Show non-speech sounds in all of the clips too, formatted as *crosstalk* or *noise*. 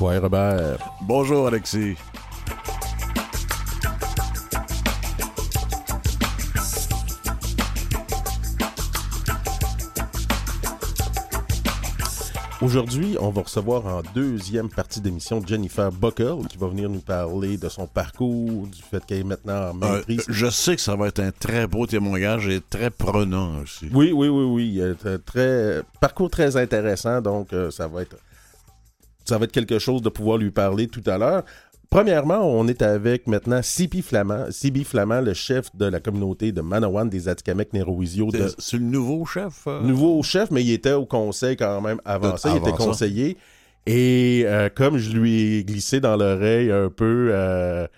Robert? Bonjour, Alexis. Aujourd'hui, on va recevoir en deuxième partie d'émission Jennifer Buckle qui va venir nous parler de son parcours, du fait qu'elle est maintenant en Euh, maîtrise. je sais que ça va être un très beau témoignage et très prenant aussi. Oui, oui, oui, oui. Très, parcours très intéressant, donc euh, ça va être ça va être quelque chose de pouvoir lui parler tout à l'heure. Premièrement, on est avec maintenant Sibi Flamand, Sibi Flamand, le chef de la communauté de Manawan des Atikamekw Nérowisio. De... C'est le nouveau chef? euh? Nouveau chef, mais il était au conseil quand même avant ça. Il était conseiller. Et euh, comme je lui ai glissé dans l'oreille un peu euh,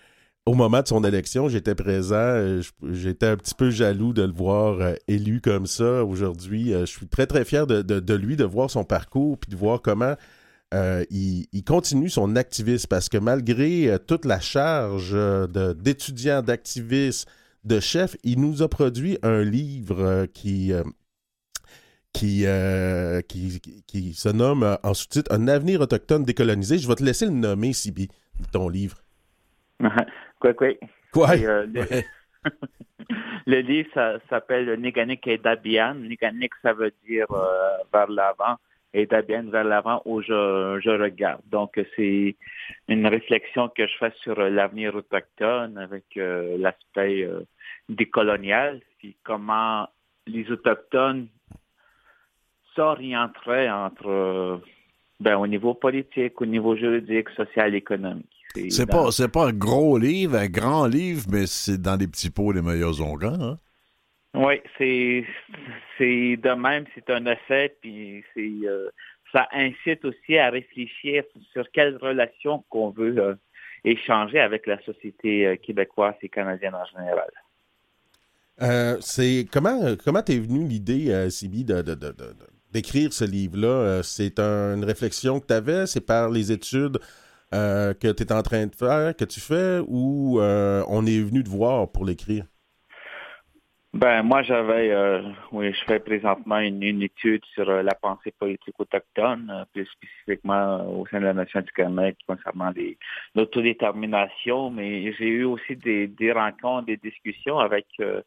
au moment de son élection, j'étais présent. J'étais un petit peu jaloux de le voir élu comme ça aujourd'hui. Je suis très, très fier de, de- de lui, de voir son parcours, puis de voir comment euh, il, il continue son activisme. Parce que malgré euh, toute la charge euh, de- d'étudiants, d'activistes, de chefs, il nous a produit un livre euh, qui... qui, qui, qui- qui se nomme en sous-titre Un avenir autochtone décolonisé. Je vais te laisser le nommer, Sibi, ton livre. *laughs* quoi, quoi? Quoi? Et, le, *laughs* le livre s'appelle Néganik et Dabian. Néganik, ça veut dire vers l'avant et Dabian vers l'avant où je, je regarde. Donc, c'est une réflexion que je fais sur l'avenir autochtone avec euh, l'aspect euh, décolonial, puis comment les Autochtones s'orienteraient entre, euh, ben, au niveau politique, au niveau juridique, social, économique. C'est dans- pas, pas un gros livre, un grand livre, mais c'est dans les petits pots les meilleurs onguents. Hein? Oui, c'est c'est de même, c'est un essai, puis c'est euh, ça incite aussi à réfléchir sur quelles relations qu'on veut euh, échanger avec la société euh, québécoise et canadienne en général. C'est comment comment t'es venu l'idée, Sibi, de, de- de- de- d'écrire ce livre-là? C'est un- une réflexion que tu avais, c'est par les études que tu es en train de faire, que tu fais, ou on est venu te voir pour l'écrire? Ben moi j'avais euh, oui je fais présentement une, une étude sur euh, la pensée politique autochtone, euh, plus spécifiquement euh, au sein de la nation du Québec concernant l'autodétermination, mais j'ai eu aussi des, des rencontres, des discussions avec euh,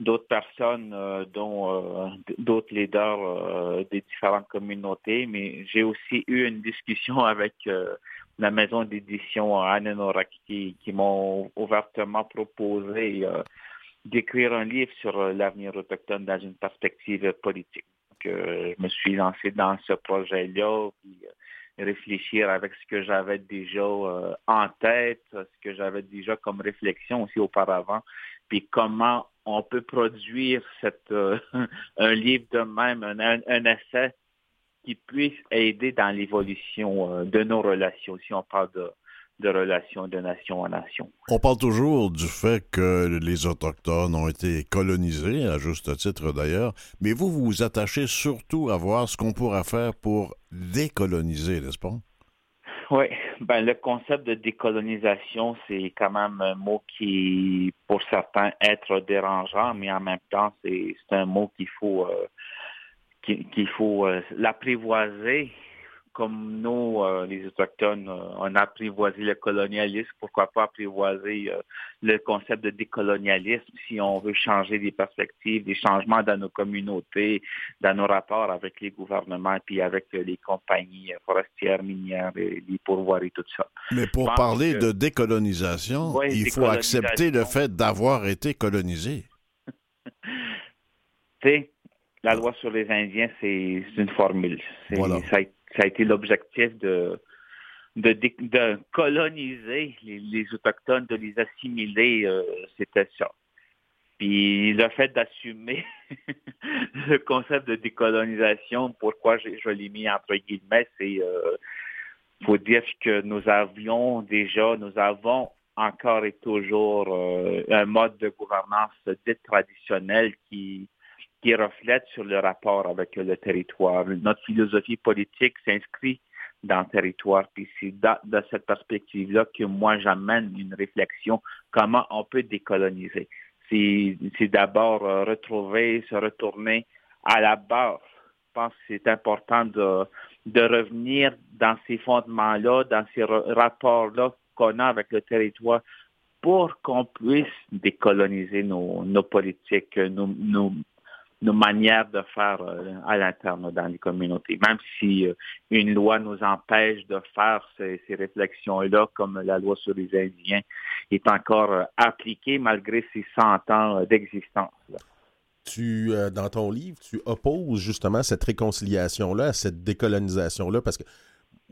d'autres personnes, dont d'autres leaders des différentes communautés, mais j'ai aussi eu une discussion *laughs* avec la maison d'édition Anenorak qui, qui m'ont ouvertement proposé d'écrire un livre sur euh, l'avenir autochtone dans une perspective politique. Donc, euh, je me suis lancé dans ce projet-là, puis euh, réfléchir avec ce que j'avais déjà euh, en tête, ce que j'avais déjà comme réflexion aussi auparavant, puis comment on peut produire cette, euh, *laughs* un livre de même, un, un- essai qui puisse aider dans l'évolution de nos relations, si on parle de, de relations de nation à nation. On parle toujours du fait que les Autochtones ont été colonisés, à juste titre d'ailleurs, mais vous, vous vous attachez surtout à voir ce qu'on pourra faire pour décoloniser, n'est-ce pas? Oui, ben le concept de décolonisation, c'est quand même un mot qui, pour certains, être dérangeant, mais en même temps, c'est un mot qu'il faut euh, qu'il faut euh, l'apprivoiser. Comme nous, euh, les Autochtones, euh, on a apprivoisé le colonialisme, pourquoi pas apprivoiser euh, le concept de décolonialisme si on veut changer des perspectives, des changements dans nos communautés, dans nos rapports avec les gouvernements, puis avec les compagnies forestières, minières, et les pourvoiries, tout ça. Mais pour parler que- de décolonisation, Ouais, il faut accepter le fait d'avoir été colonisé. *laughs* Tu sais, la loi sur les Indiens, c'est une formule. Voilà. ça, a, ça a été l'objectif de, coloniser les, Autochtones, de les assimiler, euh, c'était ça. Puis le fait d'assumer *laughs* le concept de décolonisation, pourquoi je l'ai mis entre guillemets, c'est euh, faut dire que nous avions déjà, nous avons encore et toujours euh, un mode de gouvernance dit traditionnel qui qui reflète sur le rapport avec le territoire. Notre philosophie politique s'inscrit dans le territoire. Puis c'est dans, cette perspective-là que moi j'amène une réflexion comment on peut décoloniser. C'est d'abord euh, retrouver, se retourner à la base. Je pense que c'est important de, revenir dans ces fondements-là, dans ces rapports-là qu'on a avec le territoire pour qu'on puisse décoloniser nos, politiques, nos, nos manières de faire euh, à l'interne dans les communautés. Même si euh, une loi nous empêche de faire ces, réflexions-là, comme la loi sur les Indiens est encore euh, appliquée malgré ses 100 ans d'existence. Tu, dans ton livre, tu opposes justement cette réconciliation-là, cette décolonisation-là, parce que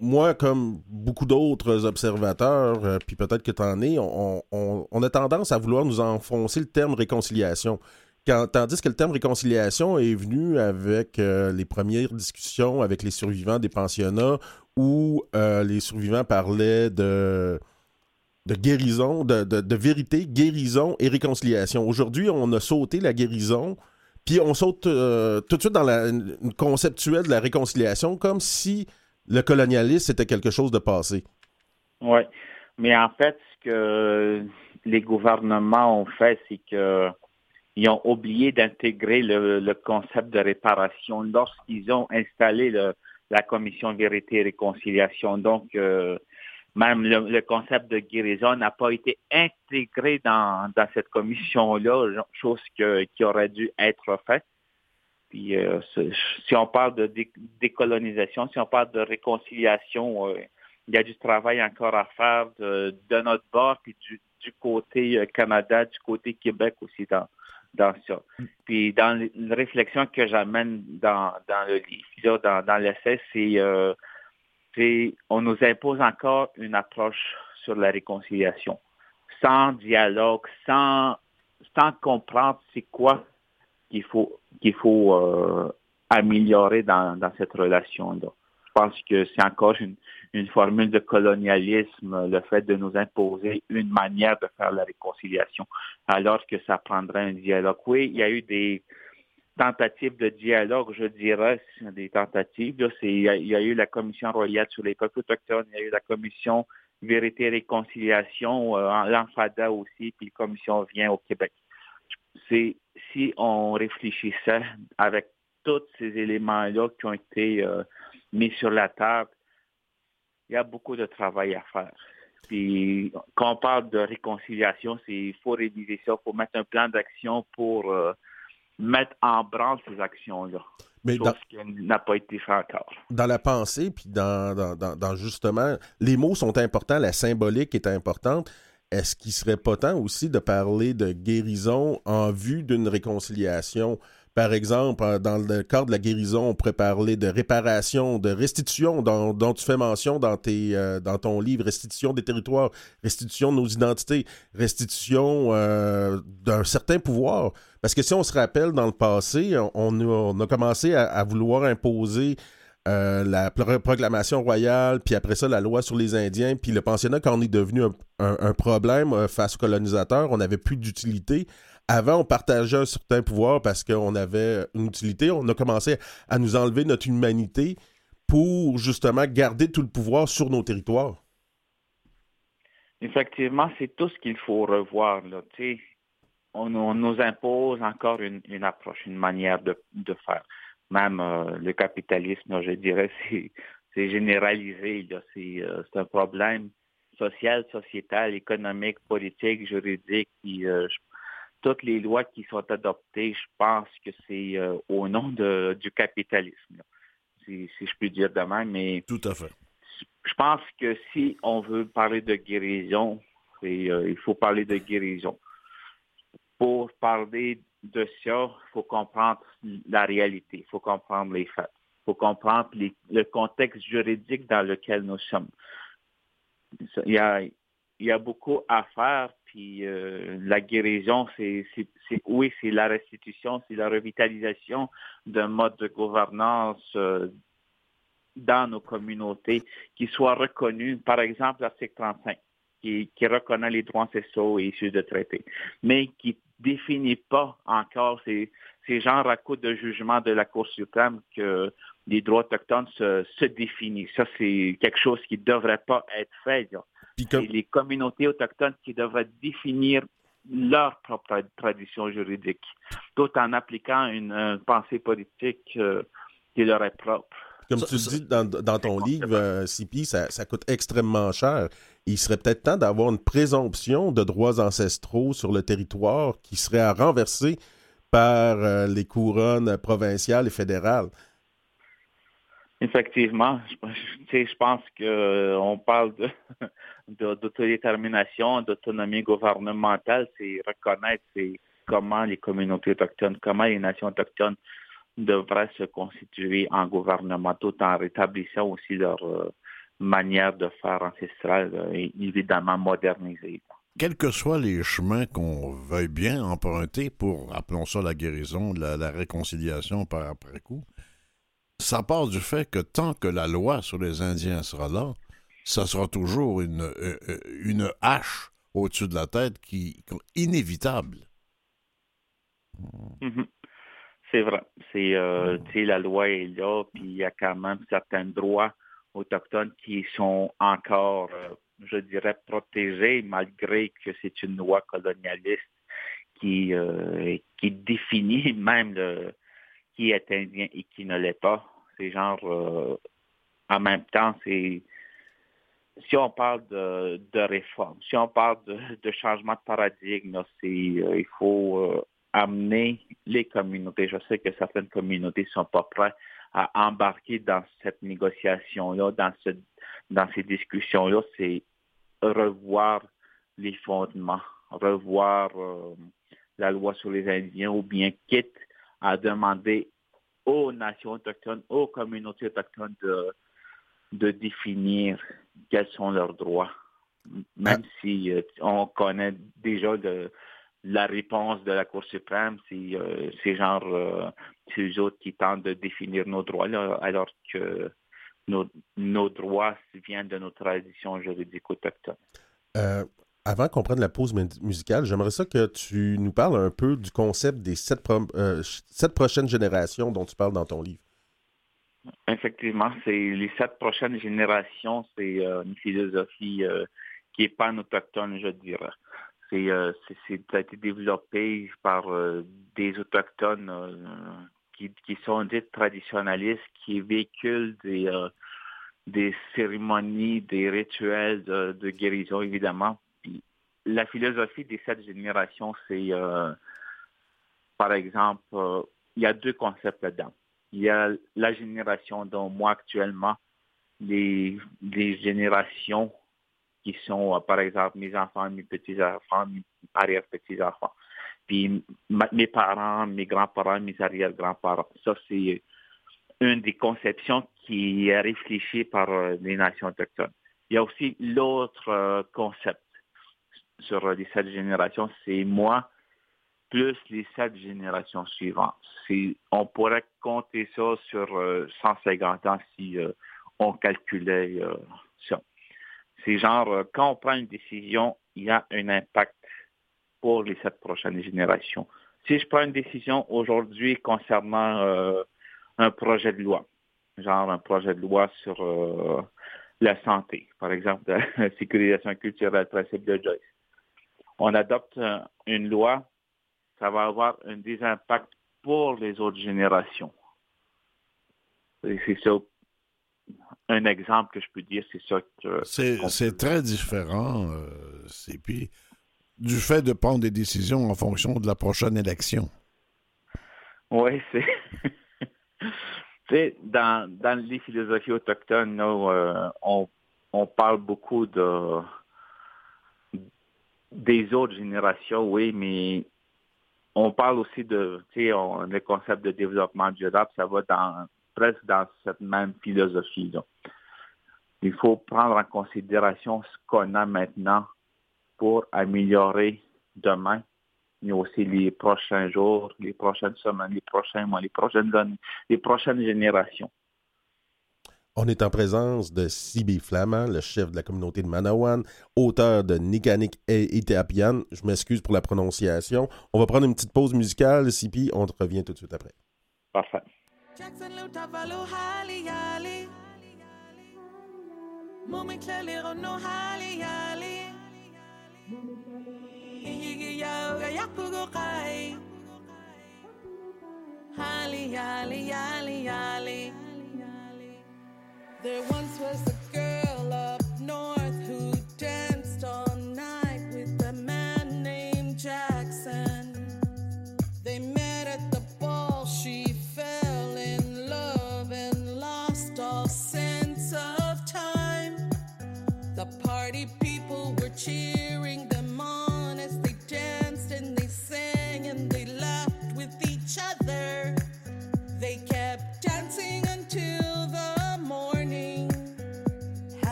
moi, comme beaucoup d'autres observateurs, puis peut-être que tu en es, on, on, a tendance à vouloir nous enfoncer le terme réconciliation tandis que le terme réconciliation est venu avec euh, les premières discussions avec les survivants des pensionnats où euh, les survivants parlaient de, de guérison, de, vérité, guérison et réconciliation. Aujourd'hui, on a sauté la guérison, puis on saute euh, tout de suite dans la conceptuelle de la réconciliation comme si le colonialisme c'était quelque chose de passé. Oui, mais en fait, ce que les gouvernements ont fait, c'est que ils ont oublié d'intégrer le, concept de réparation lorsqu'ils ont installé la commission vérité et réconciliation. Donc, euh, même le, concept de guérison n'a pas été intégré dans, cette commission-là, chose qui aurait dû être faite. Puis, euh, si on parle de décolonisation, si on parle de réconciliation, euh, il y a du travail encore à faire de, notre bord, puis du, du côté Canada, du côté Québec aussi dans, dans ça. Puis dans la réflexion que j'amène dans, dans le livre, dans, dans l'essai, euh, c'est on nous impose encore une approche sur la réconciliation, sans dialogue, sans, sans comprendre c'est quoi qu'il faut qu'il faut euh, améliorer dans, dans cette relation-là. Pense que c'est encore une, une formule de colonialisme, le fait de nous imposer une manière de faire la réconciliation, alors que ça prendrait un dialogue. Oui, il y a eu des tentatives de dialogue, je dirais, des tentatives. il, y a, eu la Commission royale sur les peuples autochtones, il y a eu la Commission Vérité et Réconciliation, euh, l'Enfada aussi, puis la Commission vient au Québec. C'est si on réfléchissait avec tous ces éléments-là qui ont été euh, mis sur la table, il y a beaucoup de travail à faire. Puis quand on parle de réconciliation, c'est il faut réviser ça, il faut mettre un plan d'action pour euh, mettre en branle ces actions-là. Mais dans, qui n'a pas été fait encore. Dans la pensée, puis dans, dans, justement, les mots sont importants, la symbolique est importante. Est-ce qu'il serait pas temps aussi de parler de guérison en vue d'une réconciliation? Par exemple, euh, dans le cadre de la guérison, on pourrait parler de réparation, de restitution dont, tu fais mention euh, dans ton livre, restitution des territoires, restitution de nos identités, restitution euh, d'un certain pouvoir. Parce que si on se rappelle, dans le passé, on, a, commencé à, vouloir imposer la proclamation royale, puis après ça, la loi sur les Indiens, puis le pensionnat, quand on est devenu un problème face aux colonisateurs, on n'avait plus d'utilité avant, on partageait un certain pouvoir parce qu'on avait une utilité. On a commencé à nous enlever notre humanité pour justement garder tout le pouvoir sur nos territoires. Effectivement, c'est tout ce qu'il faut revoir. On, nous impose encore une, approche, une manière de, faire. Même euh, le capitalisme, je dirais, *laughs* c'est généralisé. Euh, c'est un problème social, sociétal, économique, politique, juridique. Euh, toutes les lois qui sont adoptées, je pense que c'est euh, au nom du capitalisme, si, je puis dire de même. Mais Tout à fait. Je pense que si on veut parler de guérison, euh, il faut parler de guérison. Pour parler de ça, il faut comprendre la réalité, il faut comprendre les faits, il faut comprendre le contexte juridique dans lequel nous sommes. Il y a, il y a beaucoup à faire puis euh, la guérison, c'est, oui, c'est la restitution, c'est la revitalisation d'un mode de gouvernance euh, dans nos communautés qui soit reconnu, par exemple l'article 35, qui, qui reconnaît les droits ancestraux et issus de traités, mais qui définit pas encore ces, ces genres à coups de jugement de la Cour suprême que les droits autochtones se, se définissent. Ça, c'est quelque chose qui ne devrait pas être fait. C'est les communautés autochtones qui devraient définir leur propre tradition juridique, tout en appliquant une, pensée politique euh, qui leur est propre. Comme tu dis dans, ton livre, euh, CP, ça, coûte extrêmement cher. Il serait peut-être temps d'avoir une présomption de droits ancestraux sur le territoire qui serait à renverser par euh, les couronnes provinciales et fédérales. Effectivement, je, je pense qu'on euh, parle *laughs* d'autodétermination, d'autonomie gouvernementale, c'est reconnaître comment les communautés autochtones, comment les nations autochtones devraient se constituer en gouvernement tout en rétablissant aussi leur euh, manière de faire ancestrale euh, et évidemment modernisée. Quels que soient les chemins qu'on veuille bien emprunter pour, appelons ça la guérison, la, la réconciliation par après coup, ça part du fait que tant que la loi sur les Indiens sera là, ça sera toujours une, euh, une hache au-dessus de la tête qui inévitable. Mm-hmm. C'est vrai. C'est, euh, la loi est là, puis il y a quand même certains droits autochtones qui sont encore, euh, je dirais, protégés malgré que c'est une loi colonialiste qui, euh, qui définit *laughs* même le, qui est indien et qui ne l'est pas. C'est genre, en même temps, c'est si on parle de, réforme, si on parle de, changement de paradigme, c'est il faut amener les communautés. Je sais que certaines communautés sont pas prêtes à embarquer dans cette négociation-là, dans, ce, dans ces discussions-là, c'est revoir les fondements, revoir euh, la loi sur les Indiens ou bien quitte à demander aux nations autochtones, aux communautés autochtones de, de définir quels sont leurs droits. Même ah. si euh, on connaît déjà de, la réponse de la Cour suprême, c'est euh, genre euh, eux autres qui tentent de définir nos droits, alors que nos, droits viennent de nos traditions juridiques autochtones. Euh, avant qu'on prenne la pause musicale, j'aimerais ça que tu nous parles un peu du concept des sept, sept prochaines générations dont tu parles dans ton livre. Effectivement, c'est les sept prochaines générations, c'est une philosophie qui est pan-autochtone, je dirais. Euh, c'est, ça a été développé par euh, des autochtones euh, qui, qui, sont dits traditionnalistes, qui véhiculent des, des cérémonies, des rituels de, guérison, évidemment. La philosophie des sept générations, c'est, par exemple, il y a deux concepts là-dedans. Il y a la génération dont moi actuellement, les, générations qui sont, euh, par exemple, mes enfants, mes petits-enfants, mes arrière-petits-enfants. Puis mes parents, mes grands-parents, mes arrière-grands-parents. Ça, c'est une des conceptions qui est réfléchie par euh, les nations autochtones. Il y a aussi l'autre euh, concept sur les sept générations, c'est moi plus les sept générations suivantes. On pourrait compter ça sur 150 ans si on calculait ça. C'est genre, euh, quand on prend une décision, il y a un impact pour les sept prochaines générations. Si je prends une décision aujourd'hui concernant euh, un projet de loi, genre un projet de loi sur euh, la santé, par exemple, *laughs* la sécurisation culturelle, principe de Joyce, on adopte une loi, ça va avoir un des impacts pour les autres générations. C'est ça un exemple que je peux dire, c'est ça que... C'est très différent, euh, c'est puis du fait de prendre des décisions en fonction de la prochaine élection. Oui, c'est... *laughs* dans, dans les philosophies autochtones, euh, on, on parle beaucoup de des autres générations, oui, mais on parle aussi de, tu sais, le concept de développement durable, ça va dans presque dans cette même philosophie. Il faut prendre en considération ce qu'on a maintenant pour améliorer demain, mais aussi les prochains jours, les prochaines semaines, les prochains mois, les prochaines années, les prochaines générations. On est en présence de Sibi Flamand, le chef de la communauté de Manawan, auteur de Nikanik et Iteapian. Je m'excuse pour la prononciation. On va prendre une petite pause musicale, Sibi. On revient tout de suite après. Parfait. There once was a girl up north.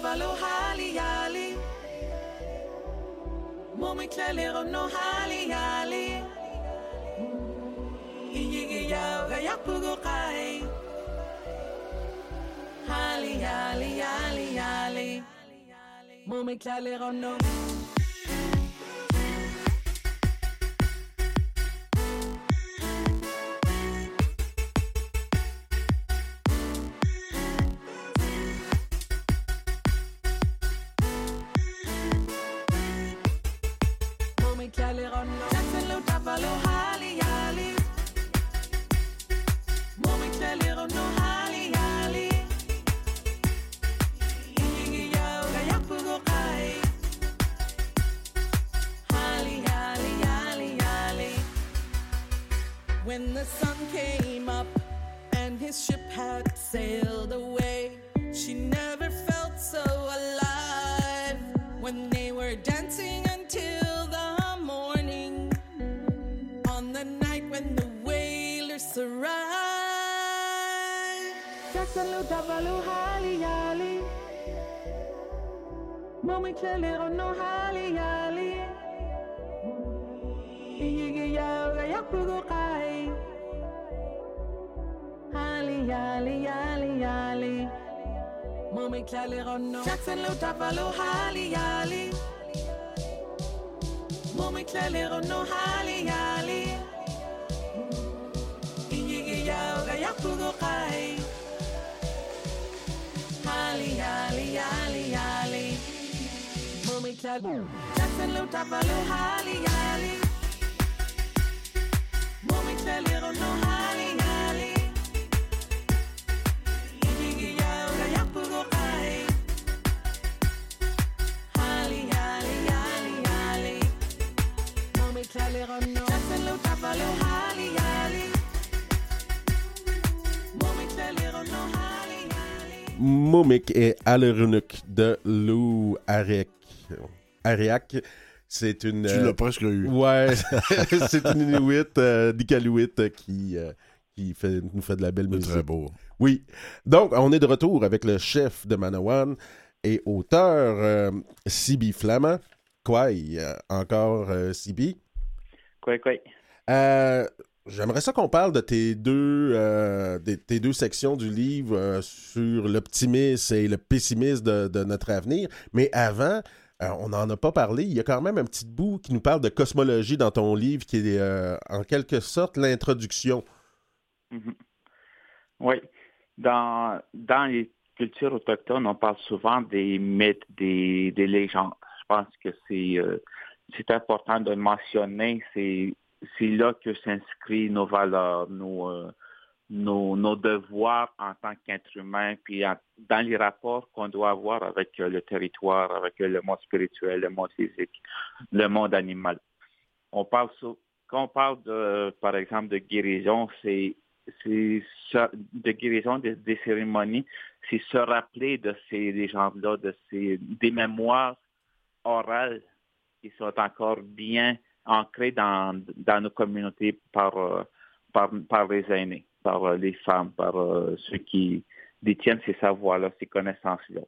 אבל לא היה לי. מומית ללרון לא היה לי. איגי יאו היה פוגו חי. היה לי, היה לי, היה לי. מומית ללרון לא היה לי. clairerano Jackson Luther Hali yali, Mumi clairerano Hali yali. Iyigi Yaoga Yakugo Kai Hali yali yali yali, Mumi clairerano Jackson Luther Hali yali. Momik et Alerunuk de Lou Ariak. Ariak, c'est une. Tu euh, l'as presque eu. Ouais, *laughs* *laughs* c'est une Inuit, euh, d'Iqaluit, euh, qui, euh, qui fait, nous fait de la belle musique. très beau. Oui. Donc, on est de retour avec le chef de Manawan et auteur euh, Sibi Flamand. Quoi, euh, encore euh, Sibi. Quoi, quoi. J'aimerais ça qu'on parle de tes deux, euh, des- tes deux sections du livre euh, sur l'optimisme et le pessimisme de, de notre avenir. Mais avant, euh, on n'en a pas parlé. Il y a quand même un petit bout qui nous parle de cosmologie dans ton livre, qui est en quelque sorte l'introduction. Mhm. Oui. Dans, dans les cultures autochtones, on parle souvent des mythes, des, des légendes. Je pense que c'est important de mentionner. C'est c'est là que s'inscrivent nos valeurs, nos, euh, nos, devoirs en tant qu'être humain, puis dans les rapports qu'on doit avoir avec euh, le territoire, avec euh, le monde spirituel, le monde physique, le monde animal. On parle quand on parle de, par exemple, de guérison, c'est de guérison des, des cérémonies, c'est se rappeler de ces légendes-là, de ces des mémoires orales qui sont encore bien ancrées dans, nos communautés par, euh, par, par les aînés, par euh, les femmes, par euh, ceux qui détiennent ces savoirs-là, ces connaissances-là.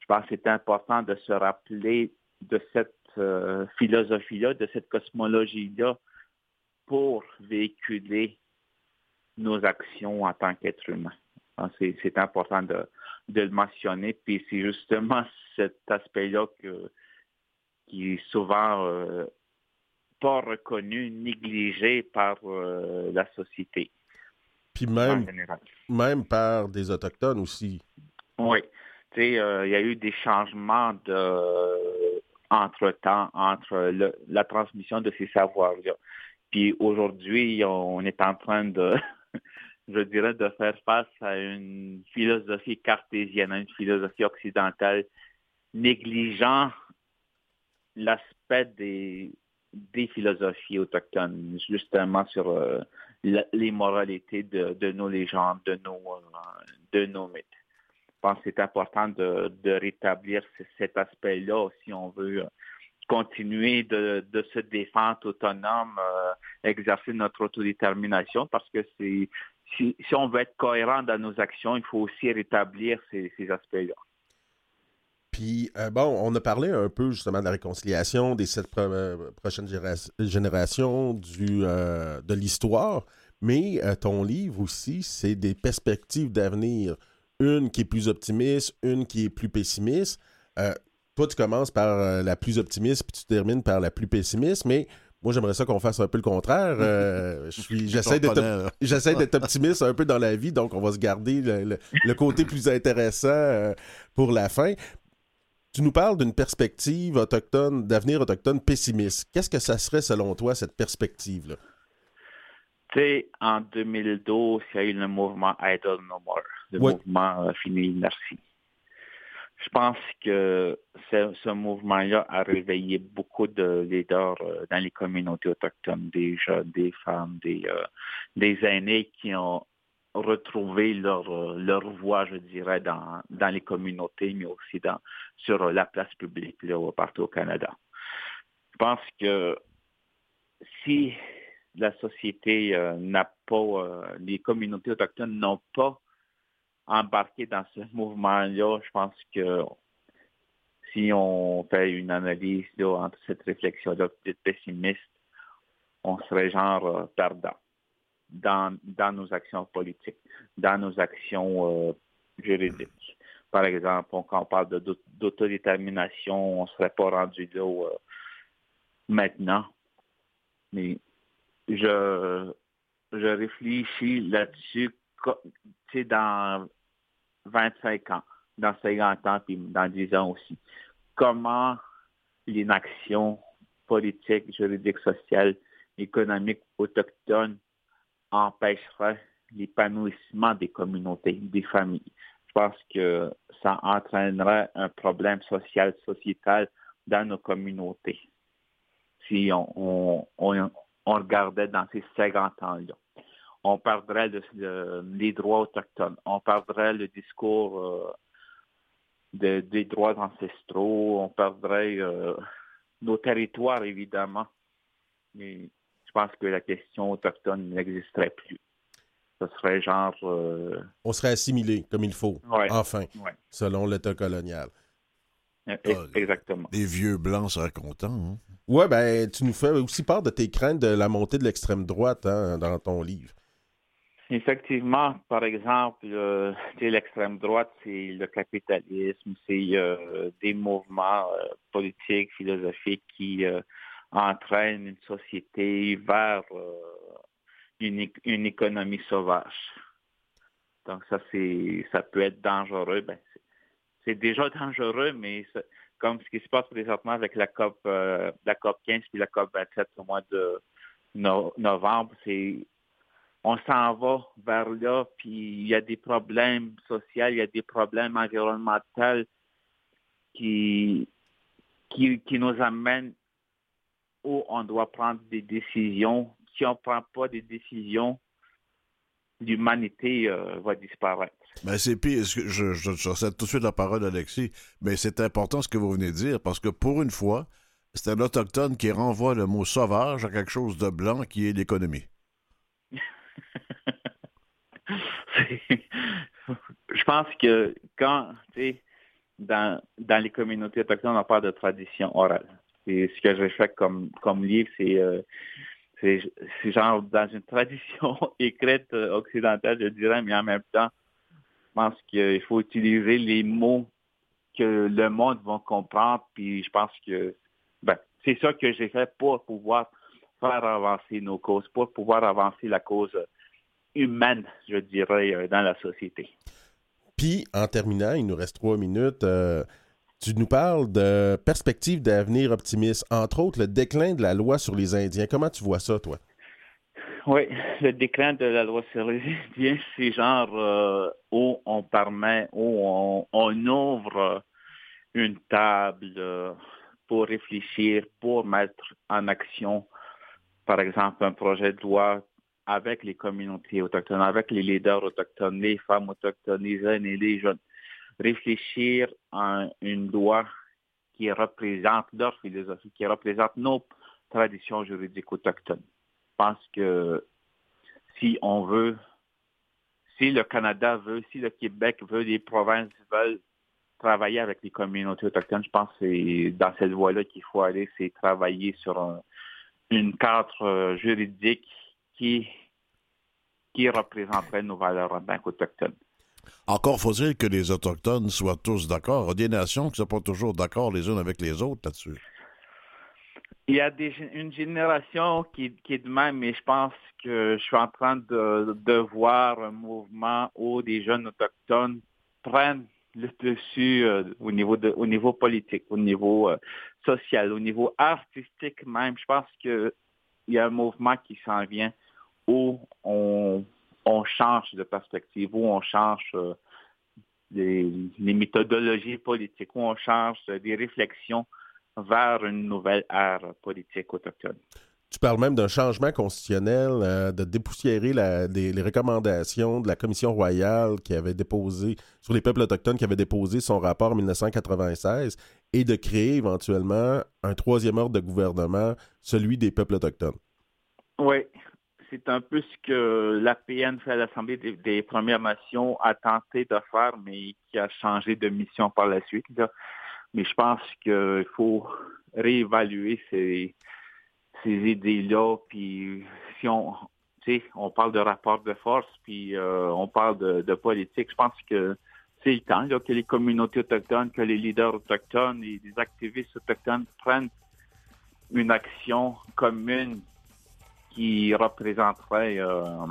Je pense que c'est important de se rappeler de cette philosophie-là, de cette cosmologie-là pour véhiculer nos actions en tant qu'être humain. C'est important de, le mentionner, puis c'est justement cet aspect-là qui souvent pas reconnu, négligé par euh, la société Puis même, même par des Autochtones aussi. Oui. Tu sais, euh, il y a eu des changements de entre-temps entre le- la transmission de ces savoirs-là. Puis aujourd'hui, on est en train de, *laughs* je dirais, de faire face à une philosophie cartésienne, à une philosophie occidentale négligeant l'aspect des, des philosophies autochtones, justement sur euh, les moralités de, de nos légendes, de nos, euh, de nos mythes. Je pense que c'est important de, de rétablir ce- cet aspect-là si on veut euh, continuer de, de se défendre autonome, euh, exercer notre autodétermination, parce que si, si on veut être cohérent dans nos actions, il faut aussi rétablir ces, ces aspects-là. Puis, euh, bon, on a parlé un peu justement de la réconciliation des sept pro- euh, prochaines généra- générations du, euh, de l'histoire, mais euh, ton livre aussi, c'est des perspectives d'avenir. Une qui est plus optimiste, une qui est plus pessimiste. Toi, tu commences par la plus optimiste, puis tu termines par la plus pessimiste, mais moi, j'aimerais ça qu'on fasse un peu le contraire. Euh, *laughs* J'essaie d'être. J'essaie *laughs* optimiste un peu dans la vie, donc on va se garder le, le- le côté plus intéressant euh, pour la fin. Tu nous parles d'une perspective autochtone, d'avenir autochtone pessimiste. Qu'est-ce que ça serait selon toi, cette perspective-là? Tu sais, en 2012, il y a eu le mouvement Idle No More, le Oui. mouvement euh, Fini Merci. Je pense que ce, ce mouvement-là a réveillé beaucoup de leaders euh, dans les communautés autochtones, des jeunes, des femmes, des, euh, des aînés qui ont retrouvé leur, euh, leur voix, je dirais, dans, dans les communautés, mais aussi dans, sur euh, la place publique là, partout au Canada. Je pense que si la société euh, n'a pas, euh, les communautés autochtones n'ont pas embarqué dans ce mouvement-là, je pense que si on fait une analyse là, entre cette réflexion-là peut pessimiste, on serait genre perdant dans, dans nos actions politiques, dans nos actions euh, juridiques. Par exemple, quand on parle d'autodétermination, on ne serait pas rendu là euh, maintenant. Mais je, je réfléchis là-dessus dans 25 ans, dans 50 ans, puis dans 10 ans aussi. Comment l'inaction politique, juridique, sociale, économique autochtone empêcherait l'épanouissement des communautés, des familles. Je pense que ça entraînerait un problème social, sociétal dans nos communautés si on, on, on, regardait dans ces 50 ans-là. On perdrait le- le- les droits autochtones, on perdrait le discours euh, de- des droits ancestraux, on perdrait euh, nos territoires, évidemment. Je pense que la question autochtone n'existerait plus. Ce serait genre... euh, On serait assimilé comme il faut, ouais, enfin, ouais, selon l'État colonial. e- Ah, exactement. Des vieux blancs seraient contents. hein. Ouais, ben, tu nous fais aussi part de tes craintes de la montée de l'extrême droite hein, dans ton livre. Effectivement, par exemple, euh, tu sais, l'extrême droite, c'est le capitalisme, c'est euh, des mouvements euh, politiques, philosophiques qui entraînent une société vers euh, une, une économie sauvage. Donc ça, c'est ça peut être dangereux. Ben, c'est- déjà dangereux, mais comme ce qui se passe présentement avec la COP, euh, la COP 15 puis la COP 27 au mois de no- novembre, c'est on s'en va vers là, puis il y a des problèmes sociaux, il y a des problèmes environnementaux qui, qui, qui nous amènent où on doit prendre des décisions. Si on ne prend pas des décisions, l'humanité euh, va disparaître. Ben, c'est pire. Je, je, je cède tout de suite la parole à Alexis, mais c'est important ce que vous venez de dire, parce que pour une fois, c'est un autochtone qui renvoie le mot sauvage à quelque chose de blanc qui est l'économie. *laughs* Je pense que quand, tu sais, dans, dans les communautés autochtones, on parle de tradition orale. Et ce que j'ai fait comme, livre, c'est euh, c'est genre dans une *laughs* tradition écrite euh, occidentale, je dirais, mais en même temps, je pense qu'il faut utiliser les mots que le monde va comprendre. Puis je pense que ben, c'est ça que j'ai fait pour pouvoir faire avancer nos causes, pour pouvoir avancer la cause humaine, je dirais, euh, dans la société. Puis, en terminant, il nous reste trois minutes. Tu nous parles de perspectives d'avenir optimistes, entre autres le déclin de la loi sur les Indiens. Comment tu vois ça, toi? Oui, le déclin de la loi sur les Indiens, c'est genre euh, où on permet, où on, ouvre une table euh, pour réfléchir, pour mettre en action, par exemple, un projet de loi avec les communautés autochtones, avec les leaders autochtones, les femmes autochtones, les jeunes et les jeunes. Réfléchir à une loi qui représente leur philosophie, qui représente nos traditions juridiques autochtones. Je pense que si on veut, si le Canada veut, si le Québec veut, les provinces veulent travailler avec les communautés autochtones, je pense que c'est dans cette voie-là qu'il faut aller, c'est travailler sur un, une cadre juridique qui, qui représenterait nos valeurs en tant qu'autochtones. Encore faut-il que les Autochtones soient tous d'accord. Des nations qui ne sont pas toujours d'accord les unes avec les autres là-dessus. Il y a des, une génération qui, est de même, mais je pense que je suis en train de, voir un mouvement où des jeunes autochtones prennent le dessus euh, au niveau politique, au niveau euh, social, au niveau artistique même. Je pense que il y a un mouvement qui s'en vient où on, on change de perspective, où on change euh, les, les méthodologies politiques, où on change des réflexions vers une nouvelle ère politique autochtone. Tu parles même d'un changement constitutionnel, euh, de dépoussiérer la- des- les recommandations de la Commission royale qui avait déposé sur les peuples autochtones, qui avait déposé son rapport en 1996, et de créer éventuellement un troisième ordre de gouvernement, celui des peuples autochtones. Oui, c'est un peu ce que l'APN fait à l'Assemblée des, Premières Nations a tenté de faire, mais qui a changé de mission par la suite. Mais je pense qu'il faut réévaluer ces, idées-là. Puis si on, on parle de rapport de force, puis euh, on parle de, politique, je pense que c'est le temps que les communautés autochtones, que les leaders autochtones et les activistes autochtones prennent une action commune qui représenterait euh,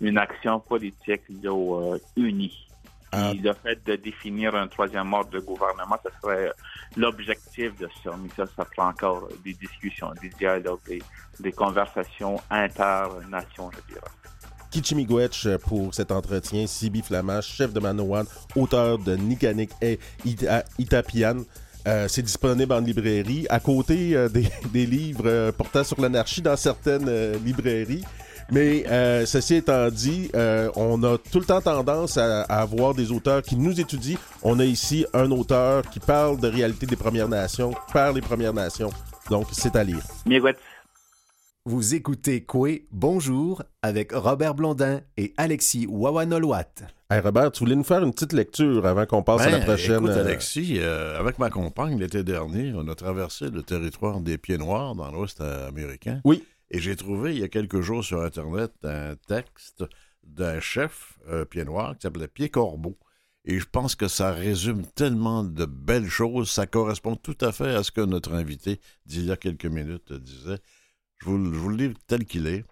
une action politique là, euh, unie. Ah. Le fait de définir un troisième ordre de gouvernement, ce serait l'objectif de ça. Mais ça, ça prend encore des discussions, des dialogues, des, des conversations inter-nations, je dirais. Kichimigwech euh, pour cet entretien, Sibi Flamache, chef de Manoan, auteur de Nikanik et Ita- Itapian. Euh, c'est disponible en librairie, à côté euh, *laughs* des, des livres euh, portant sur l'anarchie dans certaines euh, librairies. Mais euh, ceci étant dit, euh, on a tout le temps tendance à, à avoir des auteurs qui nous étudient. On a ici un auteur qui parle de réalité des Premières Nations, par les Premières Nations. Donc, c'est à lire. Vous écoutez Coué Bonjour avec Robert Blondin et Alexis Wawanolwat. Hey Robert, tu voulais nous faire une petite lecture avant qu'on passe à la Ben, prochaine. Écoute, euh, Alexis, euh, avec ma compagne, l'été dernier, on a traversé le territoire des Pieds Noirs dans l'Ouest américain. Oui. Et j'ai trouvé il y a quelques jours sur Internet un texte d'un chef euh, pied noir qui s'appelait Pied Corbeau. Et je pense que ça résume tellement de belles choses. Ça correspond tout à fait à ce que notre invité d'il y a quelques minutes disait. Vous le livre tel qu'il est.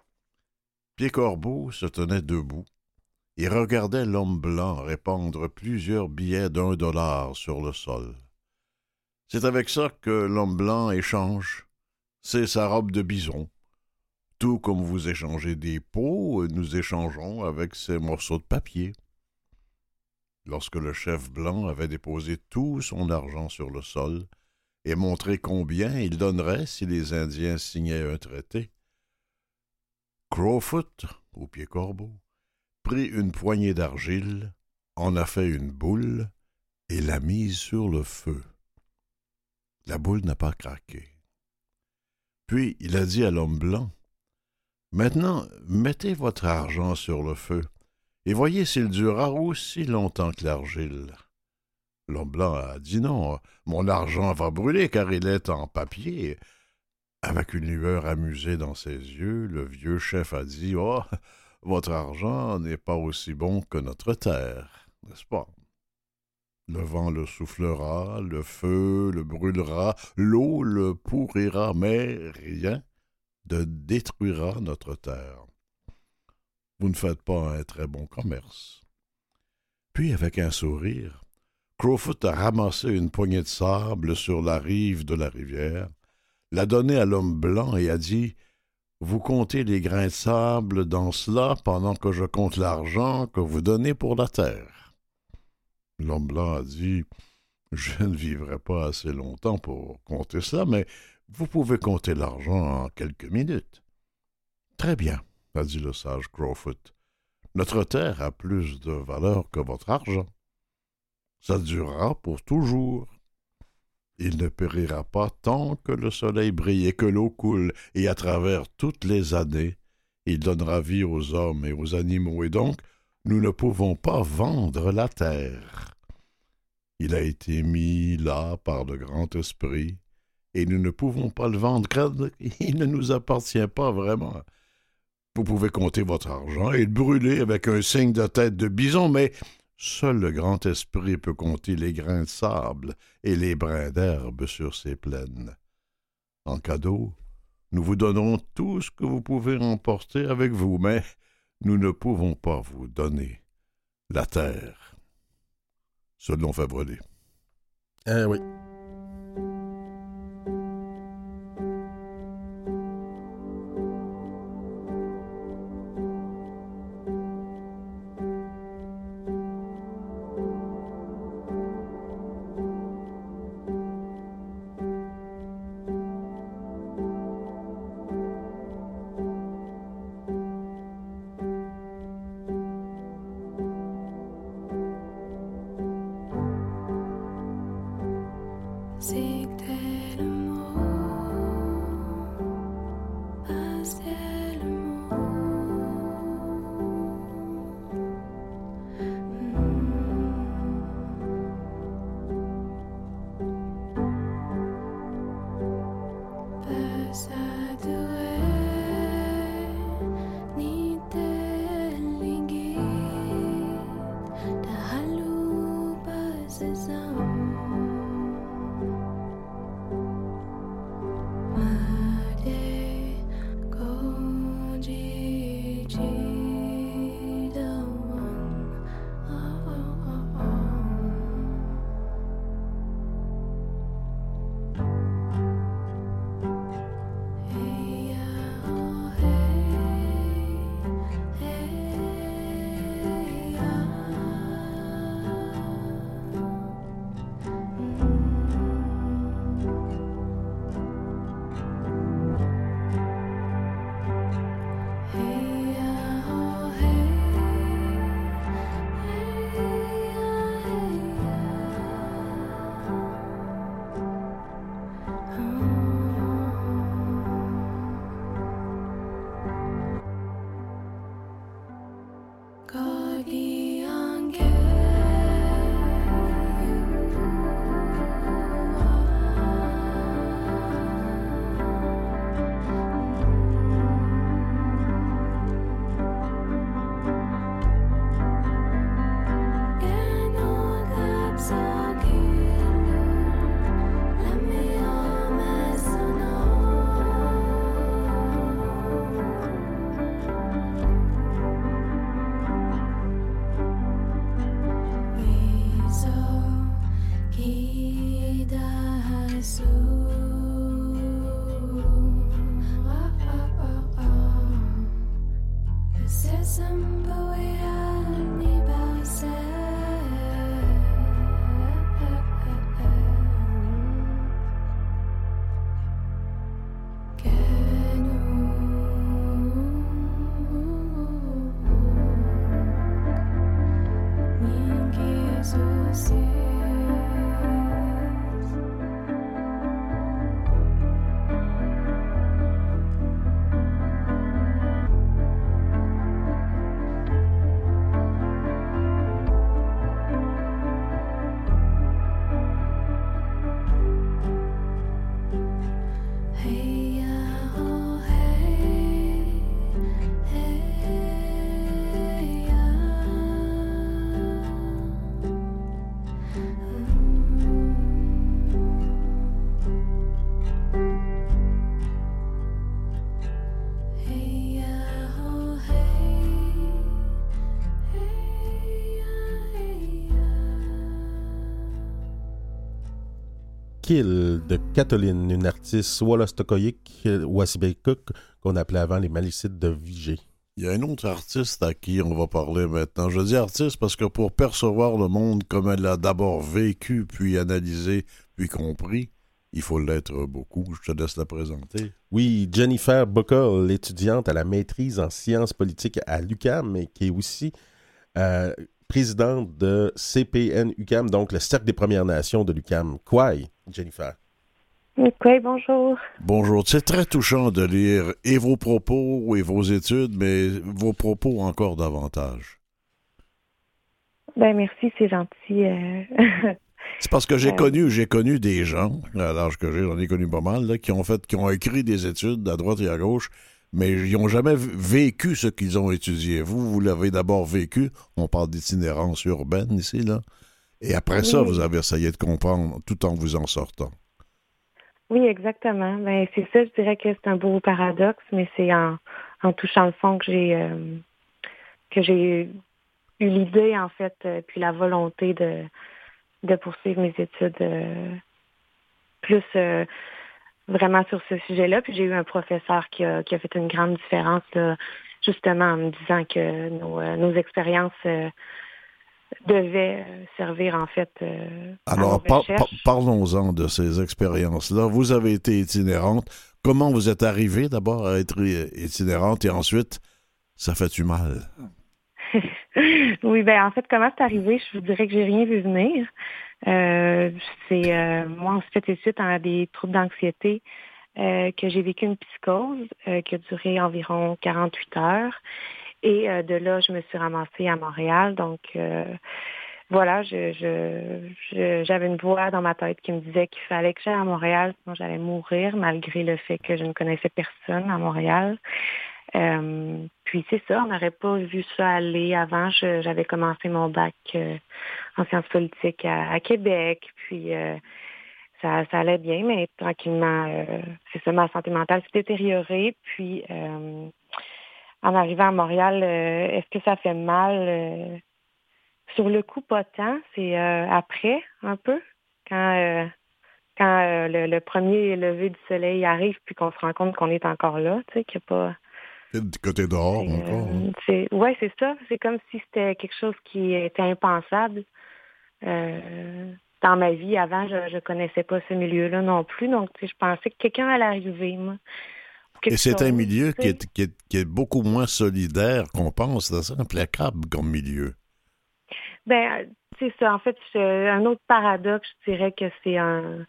Pied Corbeau se tenait debout et regardait l'homme blanc répandre plusieurs billets d'un dollar sur le sol. C'est avec ça que l'homme blanc échange. C'est sa robe de bison. Tout comme vous échangez des pots, nous échangeons avec ces morceaux de papier. Lorsque le chef blanc avait déposé tout son argent sur le sol et montré combien il donnerait si les Indiens signaient un traité, Crowfoot, au pied corbeau, prit une poignée d'argile, en a fait une boule et l'a mise sur le feu. La boule n'a pas craqué. Puis il a dit à l'homme blanc, Maintenant, mettez votre argent sur le feu, et voyez s'il durera aussi longtemps que l'argile. L'homme blanc a dit non, mon argent va brûler car il est en papier. Avec une lueur amusée dans ses yeux, le vieux chef a dit Oh, votre argent n'est pas aussi bon que notre terre, n'est-ce pas? Le vent le soufflera, le feu le brûlera, l'eau le pourrira, mais rien ne détruira notre terre. Vous ne faites pas un très bon commerce. Puis, avec un sourire, Crowfoot a ramassé une poignée de sable sur la rive de la rivière, l'a donnée à l'homme blanc et a dit vous comptez les grains de sable dans cela pendant que je compte l'argent que vous donnez pour la terre. L'homme blanc a dit Je ne vivrai pas assez longtemps pour compter cela, mais vous pouvez compter l'argent en quelques minutes. Très bien, a dit le sage Crowfoot. Notre terre a plus de valeur que votre argent. Ça durera pour toujours. Il ne périra pas tant que le soleil brille et que l'eau coule, et à travers toutes les années, il donnera vie aux hommes et aux animaux, et donc nous ne pouvons pas vendre la terre. Il a été mis là par le grand esprit, et nous ne pouvons pas le vendre car il ne nous appartient pas vraiment. Vous pouvez compter votre argent et le brûler avec un signe de tête de bison, mais Seul le grand esprit peut compter les grains de sable et les brins d'herbe sur ces plaines. En cadeau, nous vous donnerons tout ce que vous pouvez emporter avec vous, mais nous ne pouvons pas vous donner la terre. Selon Fabrelé. Ah oui. Kill de Kathleen, une artiste Wallastokoyik, Wassibekuk, qu'on appelait avant les Malicites de Vigée. Il y a un autre artiste à qui on va parler maintenant. Je dis artiste parce que pour percevoir le monde comme elle l'a d'abord vécu, puis analysé, puis compris, il faut l'être beaucoup. Je te laisse la présenter. Oui, Jennifer Buckle, l'étudiante à la maîtrise en sciences politiques à l'UCAM, mais qui est aussi euh, présidente de CPN UCAM, donc le Cercle des Premières Nations de l'UCAM. Quoi, Jennifer? Oui, bonjour. Bonjour. C'est très touchant de lire et vos propos et vos études, mais vos propos encore davantage. Ben merci, c'est gentil. euh. *laughs* C'est parce que j'ai Euh. connu, j'ai connu des gens, à l'âge que j'ai, j'en ai connu pas mal, là, qui ont fait, qui ont écrit des études à droite et à gauche, mais ils n'ont jamais vécu ce qu'ils ont étudié. Vous, vous l'avez d'abord vécu. On parle d'itinérance urbaine ici, là. Et après ça, vous avez essayé de comprendre tout en vous en sortant. Oui, exactement. Ben c'est ça, je dirais que c'est un beau paradoxe, mais c'est en, en touchant le fond que j'ai euh, que j'ai eu l'idée en fait, euh, puis la volonté de de poursuivre mes études euh, plus vraiment sur ce sujet-là. Puis j'ai eu un professeur qui a, qui a fait une grande différence là, justement en me disant que nos, nos expériences euh, devaient euh, servir en fait euh, Alors, par- parlons-en de ces expériences-là. Vous avez été itinérante. Comment vous êtes arrivée d'abord à être i- itinérante et ensuite, ça fait-tu mal? *laughs* oui, ben en fait, comment c'est arrivé? Je vous dirais que j'ai rien vu venir. Euh, c'est euh, moi ensuite et suite à des troubles d'anxiété euh, que j'ai vécu une psychose euh, qui a duré environ 48 heures. Et euh, de là, je me suis ramassée à Montréal. Donc euh, voilà, je, je, je- j'avais une voix dans ma tête qui me disait qu'il fallait que j'aille à Montréal, sinon j'allais mourir, malgré le fait que je ne connaissais personne à Montréal. Euh, puis c'est ça, on n'aurait pas vu ça aller avant. J'avais commencé mon bac euh, en sciences politiques à, à Québec, puis euh, ça, ça allait bien, mais tranquillement, euh, c'est ça, ma santé mentale s'est détériorée. Puis en arrivant à Montréal, euh, est-ce que ça fait mal? Euh, sur le coup, pas tant. C'est euh, après, un peu, quand quand euh, le, le premier lever du soleil arrive, puis qu'on se rend compte qu'on est encore là, tu sais, qu'il n'y a pas Du côté dehors encore. hein? euh, c'est, ça. C'est comme si c'était quelque chose qui était impensable. Euh, dans ma vie, avant, je ne connaissais pas ce milieu-là non plus. Donc, je pensais que quelqu'un allait arriver, moi. Et c'est un milieu qui est, qui, est, qui est beaucoup moins solidaire qu'on pense. C'est implacable comme milieu. Ben, c'est ça. En fait, je- un autre paradoxe, je dirais que c'est un.